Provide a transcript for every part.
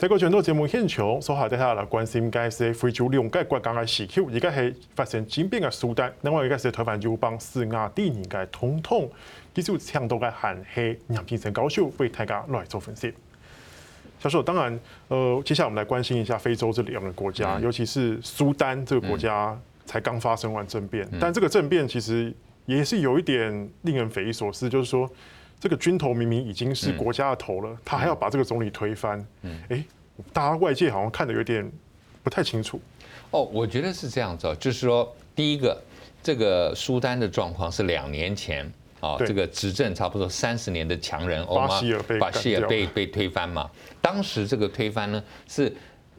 在个全球节目现场，所下底下来关心嘅是非洲两个国家嘅时局，而家系发生政变嘅苏丹，另外一个是台湾友邦史亚蒂尼嘅总统，继续抢到嘅韩系杨平生教授为大家来做分析。教授，当然，呃，接下来我们来关心一下非洲这两个国家，尤其是苏丹这个国家才刚发生完政变，但这个政变其实也是有一点令人匪夷所思，就是说。这个军头明明已经是国家的头了，嗯、他还要把这个总理推翻。嗯，哎，大家外界好像看的有点不太清楚。哦，我觉得是这样子，就是说，第一个，这个苏丹的状况是两年前啊，这个执政差不多三十年的强人欧巴希尔被巴希尔被被推翻嘛。当时这个推翻呢，是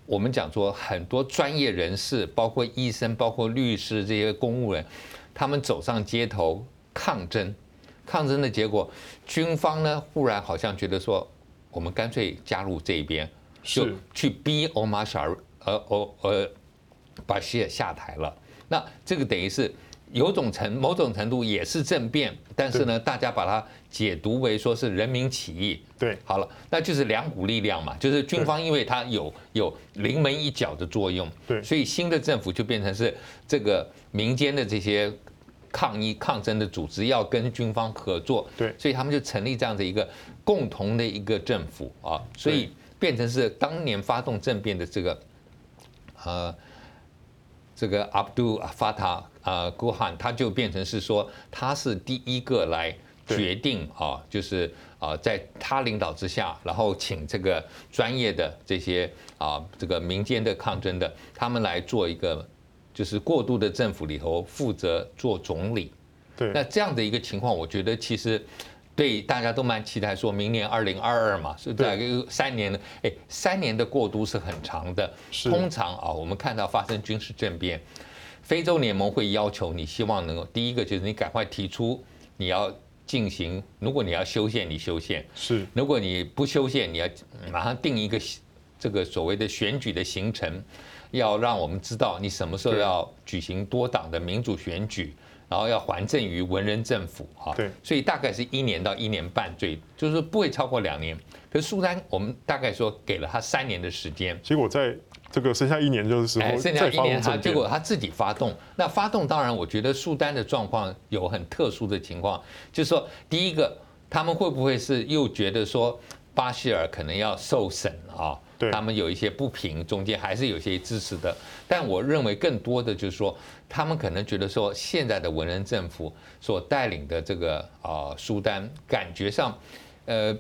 我们讲说很多专业人士，包括医生、包括律师这些公务人，他们走上街头抗争。抗争的结果，军方呢忽然好像觉得说，我们干脆加入这一边，就去逼欧马沙尔呃欧呃巴希尔下台了。那这个等于是有种程某种程度也是政变，但是呢，大家把它解读为说是人民起义。对，好了，那就是两股力量嘛，就是军方因为它有有临门一脚的作用，对，所以新的政府就变成是这个民间的这些。抗议抗争的组织要跟军方合作，对，所以他们就成立这样的一个共同的一个政府啊，所以变成是当年发动政变的这个呃这个阿卜杜法塔啊古汉，他就变成是说他是第一个来决定啊，就是啊在他领导之下，然后请这个专业的这些啊这个民间的抗争的他们来做一个。就是过渡的政府里头负责做总理，对，那这样的一个情况，我觉得其实对大家都蛮期待，说明年二零二二嘛，是大概三年的，哎，三年的过渡是很长的。通常啊，我们看到发生军事政变，非洲联盟会要求你希望能够第一个就是你赶快提出你要进行，如果你要修宪，你修宪是；如果你不修宪，你要马上定一个这个所谓的选举的行程。要让我们知道你什么时候要举行多党的民主选举，然后要还政于文人政府啊。对，所以大概是一年到一年半，最就是不会超过两年。可是苏丹，我们大概说给了他三年的时间，结果在这个剩下一年就是时候，哎，剩下一年他结果他自己发动。那发动当然，我觉得苏丹的状况有很特殊的情况，就是说，第一个，他们会不会是又觉得说巴希尔可能要受审啊？他们有一些不平，中间还是有些支持的，但我认为更多的就是说，他们可能觉得说，现在的文人政府所带领的这个啊苏丹，感觉上，呃，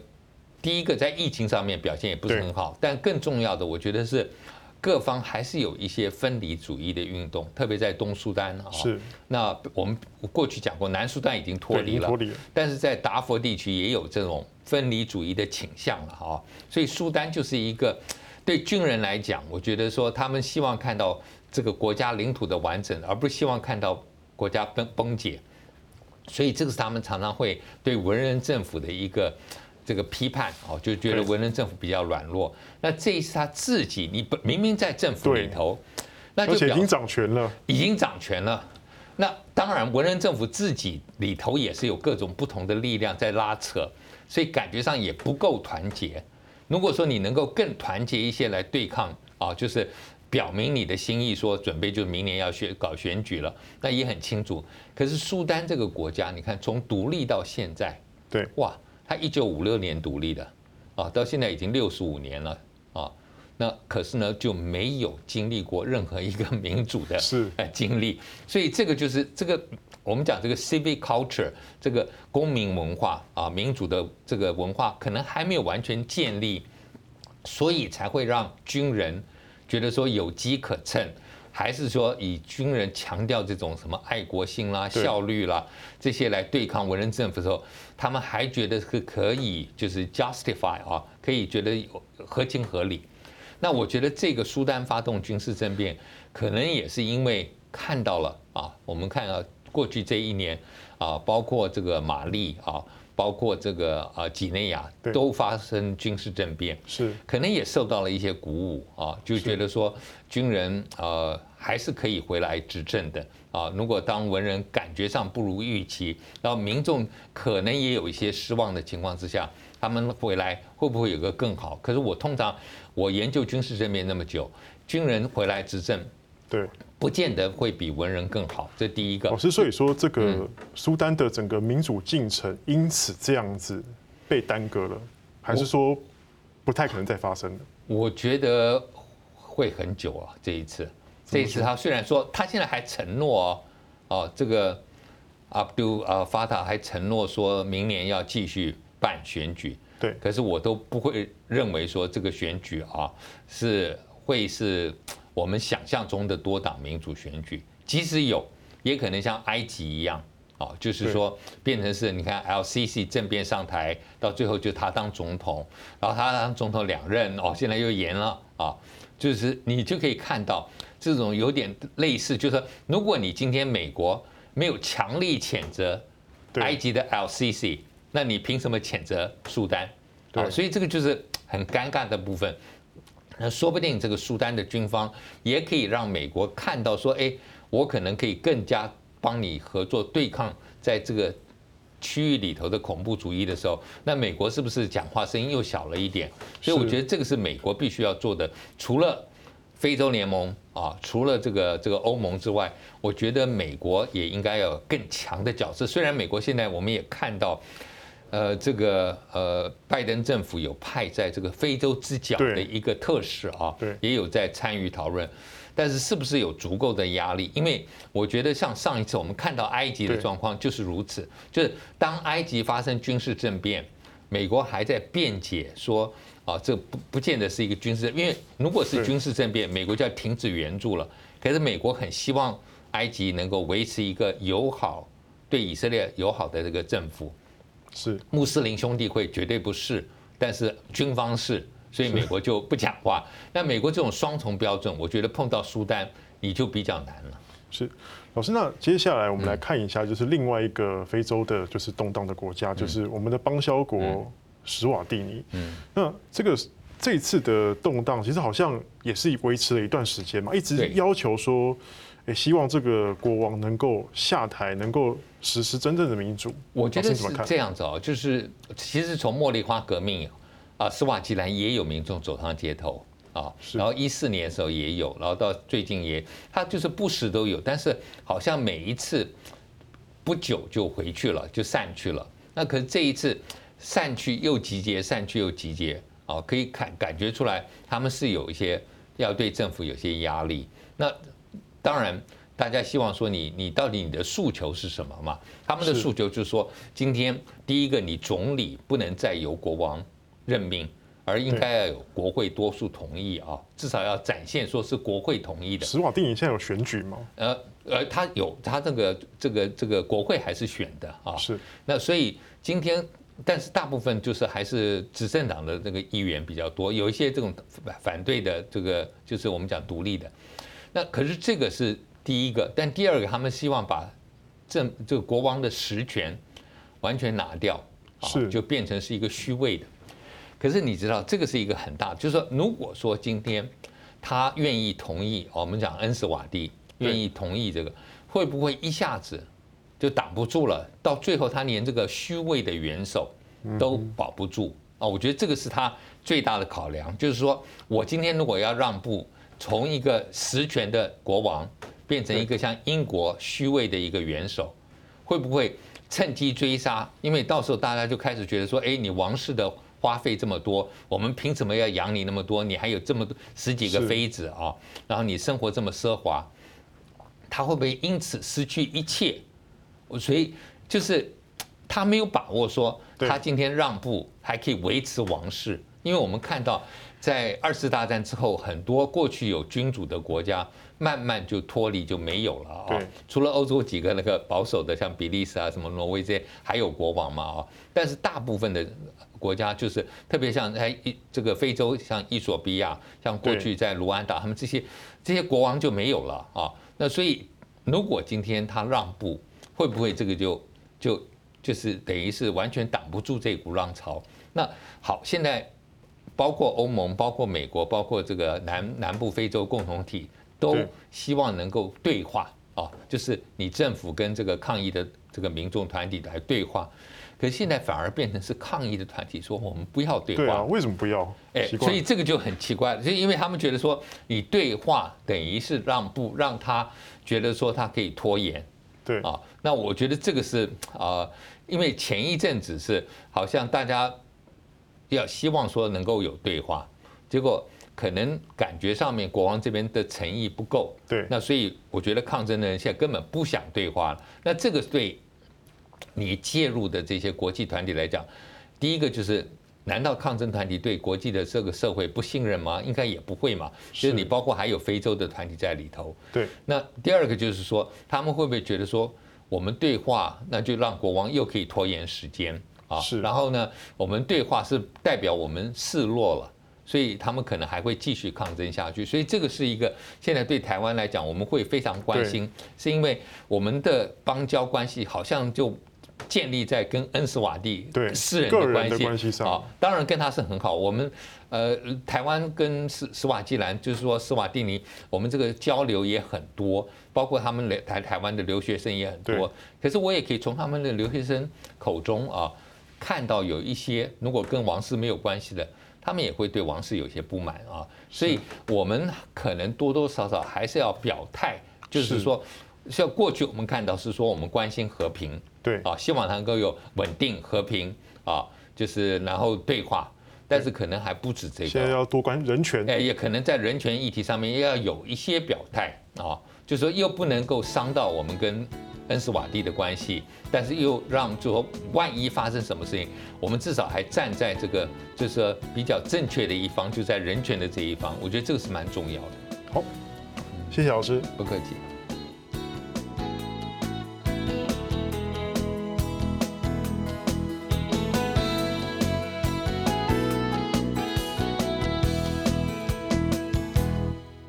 第一个在疫情上面表现也不是很好，但更重要的，我觉得是各方还是有一些分离主义的运动，特别在东苏丹啊。是。那我们过去讲过，南苏丹已经脱离了，脱离了，但是在达佛地区也有这种。分离主义的倾向了哈，所以苏丹就是一个对军人来讲，我觉得说他们希望看到这个国家领土的完整，而不是希望看到国家崩崩解，所以这个是他们常常会对文人政府的一个这个批判哦，就觉得文人政府比较软弱。那这一次他自己，你明明在政府里头，那就已经掌权了，已经掌权了。那当然，文人政府自己里头也是有各种不同的力量在拉扯。所以感觉上也不够团结。如果说你能够更团结一些来对抗啊，就是表明你的心意，说准备就明年要选搞选举了，那也很清楚。可是苏丹这个国家，你看从独立到现在，对，哇，它一九五六年独立的啊，到现在已经六十五年了啊。那可是呢，就没有经历过任何一个民主的呃 经历。所以这个就是这个。我们讲这个 civic culture，这个公民文化啊，民主的这个文化可能还没有完全建立，所以才会让军人觉得说有机可乘，还是说以军人强调这种什么爱国心啦、效率啦这些来对抗文人政府的时候，他们还觉得是可以就是 justify 啊，可以觉得合情合理。那我觉得这个苏丹发动军事政变，可能也是因为看到了啊，我们看到。过去这一年啊，包括这个马利啊，包包括这个啊几内亚都发生军事政变，是可能也受到了一些鼓舞啊，就觉得说军人呃还是可以回来执政的啊。如果当文人感觉上不如预期，然后民众可能也有一些失望的情况之下，他们回来会不会有个更好？可是我通常我研究军事政变那么久，军人回来执政，对。不见得会比文人更好，这第一个。老师，所以说这个苏丹的整个民主进程因此这样子被耽搁了，还是说不太可能再发生了？我觉得会很久啊，这一次，这一次他虽然说他现在还承诺哦，哦，这个阿卜杜啊法塔还承诺说明年要继续办选举，对，可是我都不会认为说这个选举啊是会是。我们想象中的多党民主选举，即使有，也可能像埃及一样，哦，就是说变成是，你看 LCC 政变上台，到最后就他当总统，然后他当总统两任，哦，现在又延了，啊，就是你就可以看到这种有点类似，就是说，如果你今天美国没有强力谴责埃及的 LCC，那你凭什么谴责苏丹？啊，所以这个就是很尴尬的部分。那说不定这个苏丹的军方也可以让美国看到说，哎，我可能可以更加帮你合作对抗在这个区域里头的恐怖主义的时候，那美国是不是讲话声音又小了一点？所以我觉得这个是美国必须要做的。除了非洲联盟啊，除了这个这个欧盟之外，我觉得美国也应该要有更强的角色。虽然美国现在我们也看到。呃，这个呃，拜登政府有派在这个非洲之角的一个特使啊，对，也有在参与讨论，但是是不是有足够的压力？因为我觉得像上一次我们看到埃及的状况就是如此，就是当埃及发生军事政变，美国还在辩解说啊，这不不见得是一个军事，因为如果是军事政变，美国就要停止援助了。可是美国很希望埃及能够维持一个友好，对以色列友好的这个政府。是穆斯林兄弟会绝对不是，但是军方是，所以美国就不讲话。那美国这种双重标准，我觉得碰到苏丹你就比较难了。是，老师，那接下来我们来看一下，就是另外一个非洲的，就是动荡的国家，就是我们的邦交国史瓦蒂尼。嗯，那这个这一次的动荡，其实好像也是维持了一段时间嘛，一直要求说。也希望这个国王能够下台，能够实施真正的民主。我觉得是这样子哦，就是其实从茉莉花革命啊，斯瓦基兰也有民众走上街头啊，然后一四年的时候也有，然后到最近也，他就是不时都有，但是好像每一次不久就回去了，就散去了。那可是这一次散去又集结，散去又集结啊，可以感感觉出来他们是有一些要对政府有些压力。那当然，大家希望说你你到底你的诉求是什么嘛？他们的诉求就是说，今天第一个，你总理不能再由国王任命，而应该要有国会多数同意啊，至少要展现说是国会同意的。史瓦帝尼现在有选举吗？呃呃，他有，他这个这个这个国会还是选的啊。是。那所以今天，但是大部分就是还是执政党的这个议员比较多，有一些这种反对的这个就是我们讲独立的。那可是这个是第一个，但第二个，他们希望把政这个国王的实权完全拿掉，是就变成是一个虚位的。可是你知道，这个是一个很大，就是说，如果说今天他愿意同意，我们讲恩斯瓦蒂愿意同意这个，会不会一下子就挡不住了？到最后，他连这个虚位的元首都保不住啊！我觉得这个是他最大的考量，就是说我今天如果要让步。从一个实权的国王变成一个像英国虚位的一个元首，会不会趁机追杀？因为到时候大家就开始觉得说，哎，你王室的花费这么多，我们凭什么要养你那么多？你还有这么多十几个妃子啊，然后你生活这么奢华，他会不会因此失去一切？所以就是他没有把握说，他今天让步还可以维持王室，因为我们看到。在二次大战之后，很多过去有君主的国家慢慢就脱离，就没有了啊。除了欧洲几个那个保守的，像比利时啊、什么挪威这些，还有国王嘛啊。但是大部分的国家，就是特别像在这个非洲，像伊索比亚，像过去在卢安达，他们这些这些国王就没有了啊。那所以，如果今天他让步，会不会这个就就就是等于是完全挡不住这股浪潮。那好，现在包括欧盟、包括美国、包括这个南南部非洲共同体，都希望能够对话啊，就是你政府跟这个抗议的这个民众团体来对话。可是现在反而变成是抗议的团体说我们不要对话。对啊，为什么不要？哎，所以这个就很奇怪了，就因为他们觉得说你对话等于是让步，让他觉得说他可以拖延。对啊，那我觉得这个是啊，因为前一阵子是好像大家要希望说能够有对话，结果可能感觉上面国王这边的诚意不够。对，那所以我觉得抗争的人现在根本不想对话了。那这个对。你介入的这些国际团体来讲，第一个就是，难道抗争团体对国际的这个社会不信任吗？应该也不会嘛。就是你包括还有非洲的团体在里头。对。那第二个就是说，他们会不会觉得说，我们对话，那就让国王又可以拖延时间啊？是。然后呢，我们对话是代表我们示弱了，所以他们可能还会继续抗争下去。所以这个是一个现在对台湾来讲，我们会非常关心，是因为我们的邦交关系好像就。建立在跟恩斯瓦蒂私人的关系上啊，当然跟他是很好。我们呃，台湾跟斯斯瓦基兰，就是说斯瓦蒂尼，我们这个交流也很多，包括他们来台台湾的留学生也很多。可是我也可以从他们的留学生口中啊，看到有一些如果跟王室没有关系的，他们也会对王室有些不满啊。所以我们可能多多少少还是要表态，就是说。像过去我们看到是说我们关心和平，对啊，希望能够有稳定和平啊，就是然后对话，但是可能还不止这个。现在要多关人权，哎，也可能在人权议题上面也要有一些表态啊，就是说又不能够伤到我们跟恩斯瓦蒂的关系，但是又让就说万一发生什么事情，我们至少还站在这个就是说比较正确的一方，就在人权的这一方，我觉得这个是蛮重要的。好，谢谢老师，不客气。